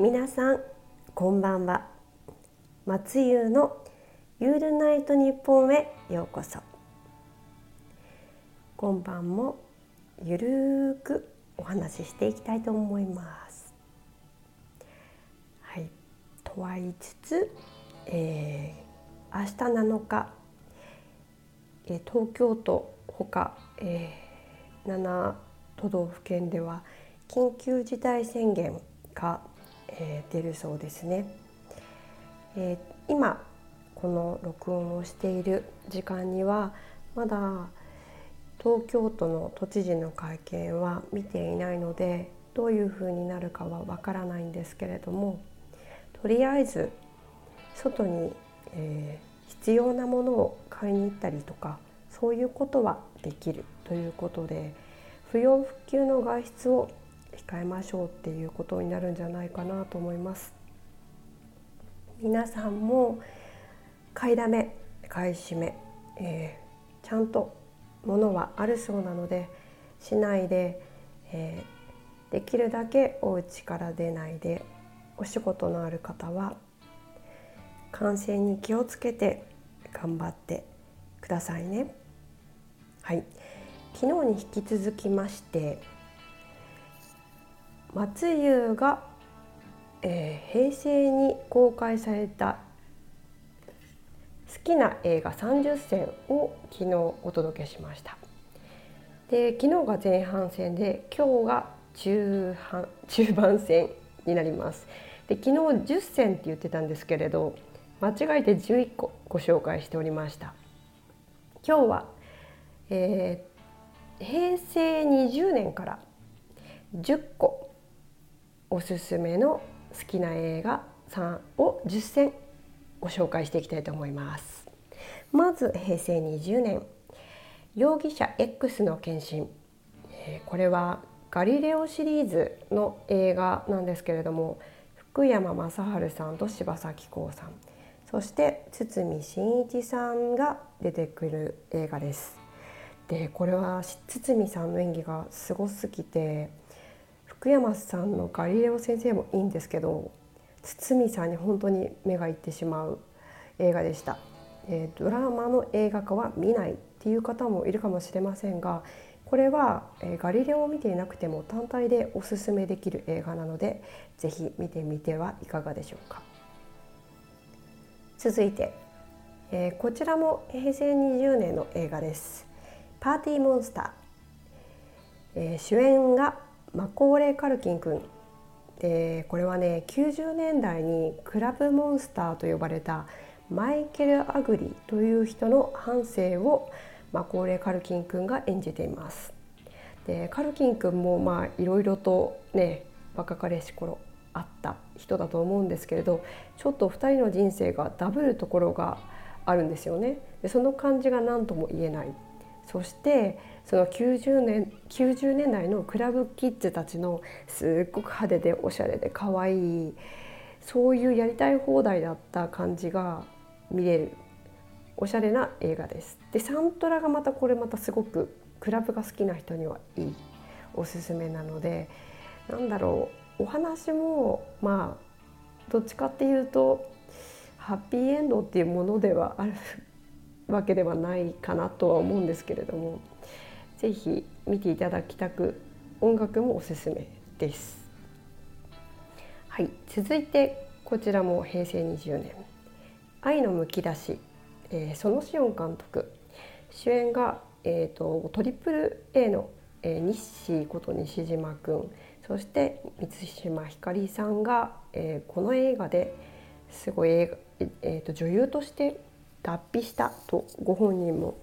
皆さんこんばんは。松優のユールナイト日本へようこそ。今晩もゆるーくお話ししていきたいと思います。はい。とは言いつつ、えー、明日7日、えー、東京都ほか、えー、7都道府県では緊急事態宣言が、えー、出るそうですね。えー、今この録音をしている時間にはまだ東京都の都知事の会見は見ていないのでどういうふうになるかはわからないんですけれどもとりあえず外に、えー、必要なものを買いに行ったりとかそういうことはできるということで不要不急の外出を控えましょうっていうことになるんじゃないかなと思います皆さんも買いだめ買い占め、えー、ちゃんと物はあるそうなのでしないで、えー、できるだけお家から出ないでお仕事のある方は感染に気をつけて頑張ってくださいね。はい昨日に引き続きまして松優が、えー、平成に公開された好きな映画30選を昨日お届けしました。で昨日が前半戦で今日が中半中盤戦になります。で昨日10選って言ってたんですけれど間違えて11個ご紹介しておりました。今日は、えー、平成20年から10個おすすめの好きな映画3を10選ご紹介していきたいと思います。まず平成20年容疑者 X の献身これはガリレオシリーズの映画なんですけれども福山雅治さんと柴咲コウさん。そして堤真一さんが出てくる映画です。でこれは堤さんの演技がすごすぎて福山さんのガリレオ先生もいいんですけど堤さんに本当に目がいってしまう映画でした、えー、ドラマの映画化は見ないっていう方もいるかもしれませんがこれは、えー、ガリレオを見ていなくても単体でおすすめできる映画なので是非見てみてはいかがでしょうか。続いて、えー、こちらも平成20年の映画です。パーティーモンスター、えー、主演がマコーレー・カルキン君でこれはね90年代にクラブモンスターと呼ばれたマイケル・アグリという人の半生をマコーレー・カルキン君が演じています。でカルキン君もまあいろいろとね若かりし頃あった人だと思うんですけれどちょっと2人の人生がダブるところがあるんですよね。でその感じが何とも言えないそしてその90年 ,90 年代のクラブキッズたちのすっごく派手でおしゃれで可愛いそういうやりたい放題だった感じが見れるおしゃれな映画です。でサントラがまたこれまたすごくクラブが好きな人にはいいおすすめなのでなんだろうお話もまあどっちかっていうとハッピーエンドっていうものではあるわけではないかなとは思うんですけれども是非見ていただきたく音楽もおすすめです。はい、続いてこちらも平成20年「愛のむき出し」えー、園志音監督。主演が、えーと、トリプル A の、えー、西こと西島君そして満島ひかりさんが、えー、この映画ですごい、えーと女優として脱皮したとご本人も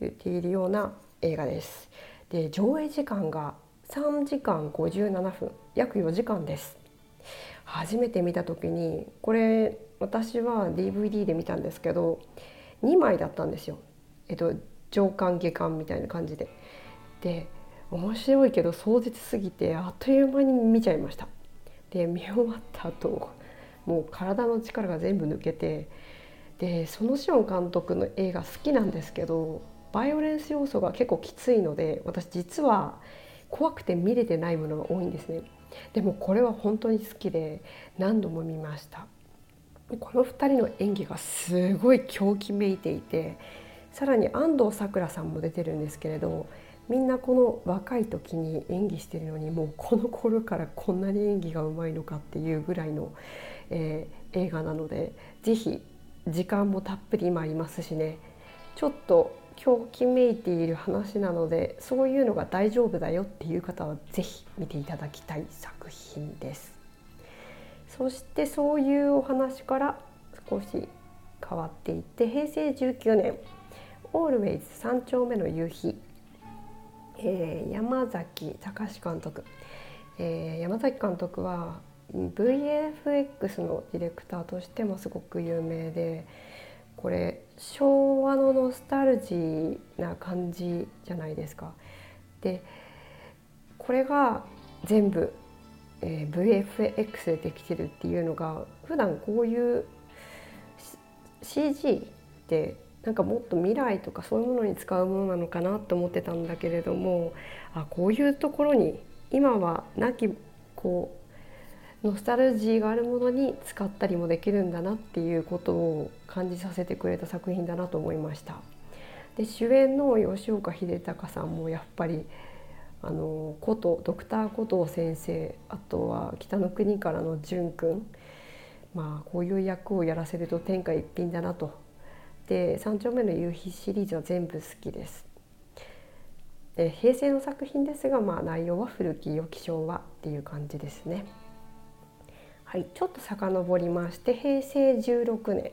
言っているような映画です。で上映時間が3時間57分約4時間です。初めて見た時にこれ私は DVD で見たんですけど2枚だったんですよ。えっと上巻下巻みたいな感じで。で面白いけど壮絶すぎてあっという間に見ちゃいました。で見終わった後もう体の力が全部抜けてでそのシオン監督の映画好きなんですけどバイオレンス要素が結構きついので私実は怖くて見れてないものが多いんですね。でもこれは本当に好きで何度も見ましたこの2人の演技がすごい狂気めいていてさらに安藤サクラさんも出てるんですけれどみんなこの若い時に演技してるのにもうこの頃からこんなに演技がうまいのかっていうぐらいの、えー、映画なので是非時間もたっぷり今ありますしねちょっと狂気めいている話なのでそういうのが大丈夫だよっていう方は是非見ていただきたい作品です。そしてそういうお話から少し変わっていって平成19年「オールウェイズ三丁目の夕日」えー、山崎隆監督、えー、山崎監督は VFX のディレクターとしてもすごく有名でこれ昭和のノスタルジーな感じじゃないですか。でこれが全部えー、VFX でできてるっていうのが普段こういう CG ってなんかもっと未来とかそういうものに使うものなのかなと思ってたんだけれどもあこういうところに今はなきこうノスタルジーがあるものに使ったりもできるんだなっていうことを感じさせてくれた作品だなと思いました。で主演の吉岡秀隆さんもやっぱりあのことドクター琴先生あとは北の国からの淳君まあこういう役をやらせると天下一品だなとで「三丁目の夕日」シリーズは全部好きです。で平成の作品ですが、まあ、内容は古き良き昭和っていう感じですね。はい、ちょっと遡りまして平成16年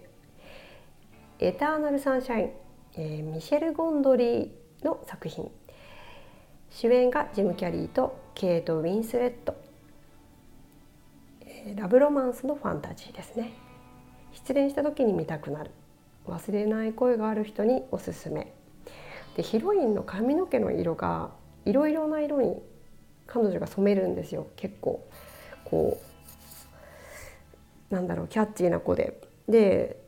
「エターナルサンシャイン」えー、ミシェル・ゴンドリーの作品。主演がジム・キャリーとケイト・ウィンスレット。ラブロマンスのファンタジーですね。失恋した時に見たくなる。忘れない声がある人におすすめ。でヒロインの髪の毛の色がいろいろな色に彼女が染めるんですよ。結構こうなんだろうキャッチーな子でで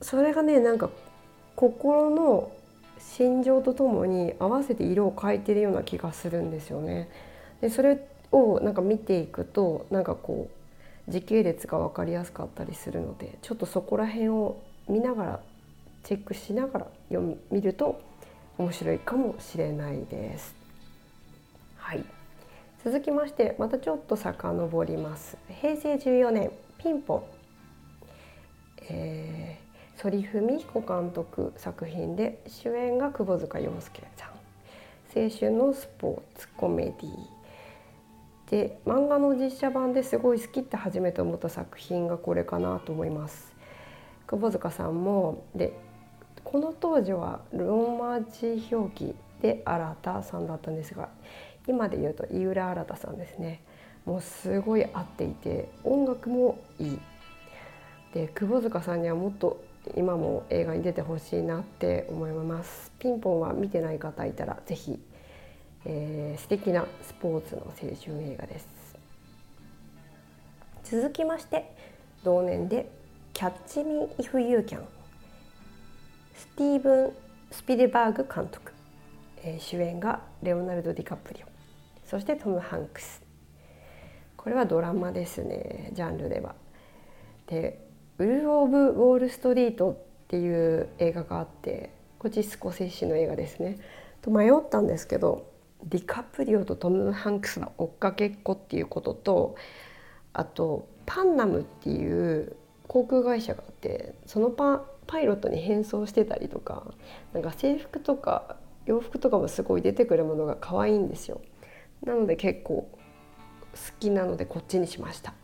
それがねなんか心の心情とともに合わせて色を変えてるような気がするんですよね。でそれをなんか見ていくとなんかこう時系列が分かりやすかったりするのでちょっとそこら辺を見ながらチェックしながら読み見ると面白いかもしれないです。はい、続きましてまたちょっと遡ります。平成14年ピンポン、え反文彦監督作品で主演が窪塚洋介さん。青春のスポーツコメディで漫画の実写版ですごい好きって初めて思った作品がこれかなと思います。窪塚さんもでこの当時はローマ字表記で新さんだったんですが今で言うと井浦新さんですね。もうすごい合っていて音楽もいい。で窪塚さんにはもっと今も映画に出てほしいなって思います。ピンポンは見てない方いたらぜひ、えー、素敵なスポーツの青春映画です。続きまして同年でキャッチミー・イフ・ユー・キャン。スティーブン・スピルバーグ監督、えー、主演がレオナルド・ディカプリオ。そしてトム・ハンクス。これはドラマですねジャンルでは。でウル・オブ・ウォール・ストリートっていう映画があってこっちスコセッシの映画ですね。と迷ったんですけどディカプリオとトム・ハンクスの追っかけっこっていうこととあとパンナムっていう航空会社があってそのパパイロットに変装してたりとかなんか制服とか洋服とかもすごい出てくるものが可愛いんですよ。なので結構きなのでこっちにしました。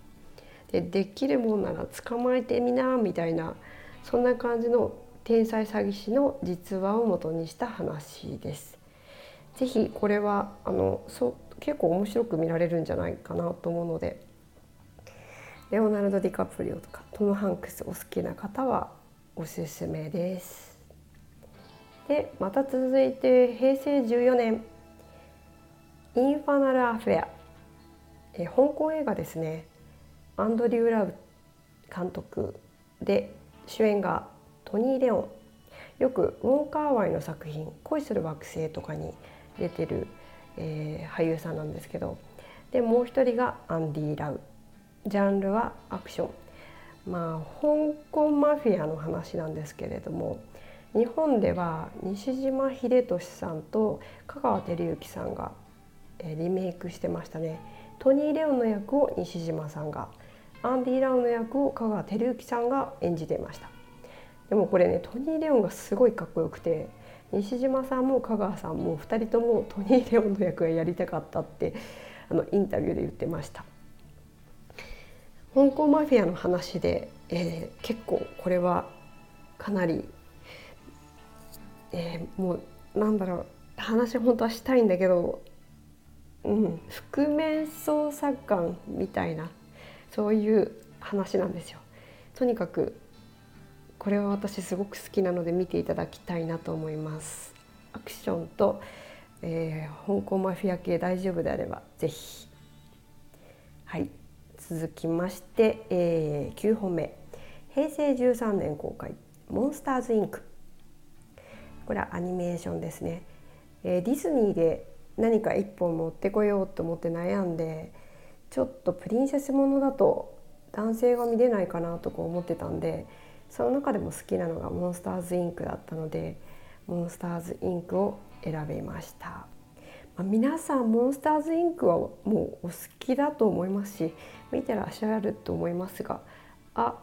でできるもんなら捕まえてみなみたいなそんな感じの天才詐欺師の実話を元にした話です。ぜひこれはあのそ結構面白く見られるんじゃないかなと思うのでレオナルド・ディカプリオとかトム・ハンクスお好きな方はおすすめです。でまた続いて平成14年「インファナル・アフェア」え香港映画ですね。アンドリュー・ラブ監督で主演がトニー・レオン。よくウォン・カーワイの作品「恋する惑星」とかに出てる、えー、俳優さんなんですけどでもう一人がアンディ・ラウ。ジャンルはアクション。まあ香港マフィアの話なんですけれども日本では西島秀俊さんと香川照之さんがリメイクしてましたね。トニー・レオンの役を西島さんがアンディ・ラウの役を香川照之さんが演じていました。でもこれねトニー・レオンがすごいかっこよくて西島さんも香川さんも2人ともトニー・レオンの役がやりたかったってあのインタビューで言ってました。香港マフィアの話で、えー、結構これはかなり、えー、もうなんだろう話本当はしたいんだけど、うん、覆面捜査官みたいなそういう話なんですよ。とにかくこれは私すごく好きなので見ていただきたいなと思います。アクションと、えー、香港マフィア系大丈夫であればぜひ。はい続きまして、えー、9本目平成13年公開「モンスターズインク」これはアニメーションですね、えー、ディズニーで何か一本持ってこようと思って悩んでちょっとプリンセスものだと男性が見れないかなとか思ってたんでその中でも好きなのがモンスターズインクだったのでモンスターズインクを選びました。まあ、皆さんモンスターズインクはもうお好きだと思いますし見てらっしゃると思いますがあ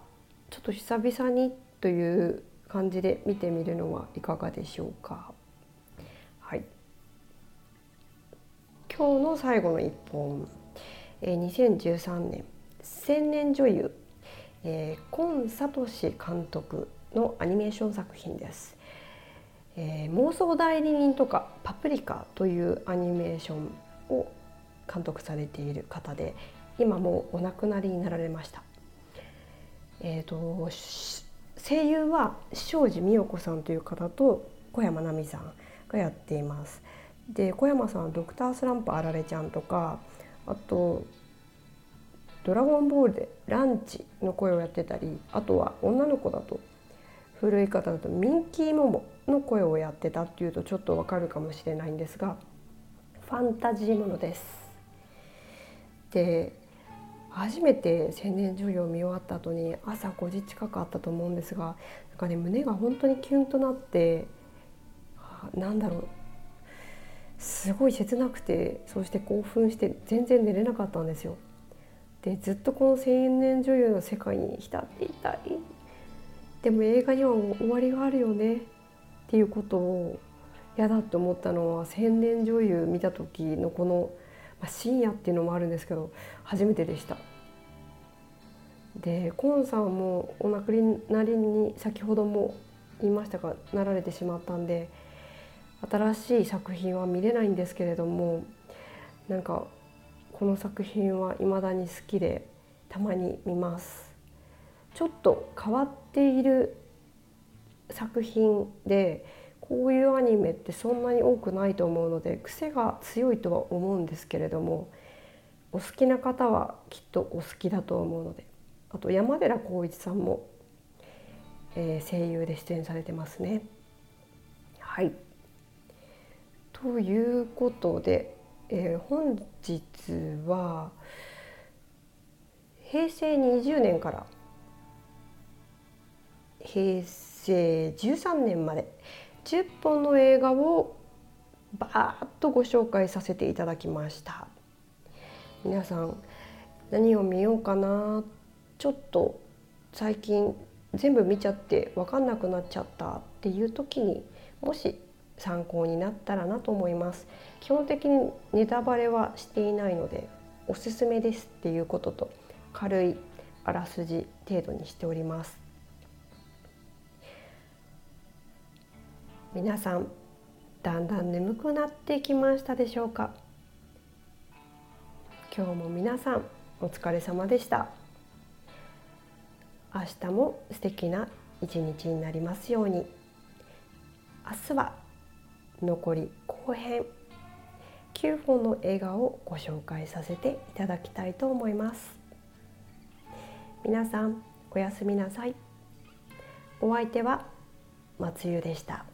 ちょっと久々にという感じで見てみるのはいかがでしょうか？今日の最後の一本、えー、2013年千年女優、えー、今聡監督のアニメーション作品です。えー、妄想代理人とかパプリカというアニメーションを監督されている方で今もお亡くなりになられました。えーと、声優は庄司美代子さんという方と小山奈美さんがやっています。で小山さんはドクタースランプあられちゃんとかあと「ドラゴンボール」でランチの声をやってたりあとは女の子だと古い方だとミンキーモモの声をやってたっていうとちょっとわかるかもしれないんですがファンタジーものです。で初めて青年女優を見終わった後に朝5時近くあったと思うんですがなんかね胸が本当にキュンとなってなんだろうすごい切なくてそして興奮して全然寝れなかったんですよ。でずっとこの青年女優の世界に浸っていたいでも映画には終わりがあるよねっていうことを嫌だと思ったのは千年女優見た時のこの、まあ、深夜っていうのもあるんですけど初めてでした。でコーンさんもお亡くなりに先ほども言いましたがなられてしまったんで新しい作品は見れないんですけれどもなんかこの作品は未だに好きでたまに見ます。ちょっと変わっている作品でこういうアニメってそんなに多くないと思うので癖が強いとは思うんですけれどもお好きな方はきっとお好きだと思うのであと山寺宏一さんも、えー、声優で出演されてますね。はいということで、えー、本日は平成20年から平成13年まで10本の映画をバーッとご紹介させていただきました。皆さん何を見ようかなちょっと最近全部見ちゃって分かんなくなっちゃったっていう時にもし参考になったらなと思います。基本的にネタバレはしていないのでおすすめですっていうことと軽いあらすじ程度にしております。皆さんだんだん眠くなってきましたでしょうか？今日も皆さんお疲れ様でした。明日も素敵な一日になりますように。明日は残り後編。9本の映画をご紹介させていただきたいと思います。皆さんおやすみなさい。お相手は松湯でした。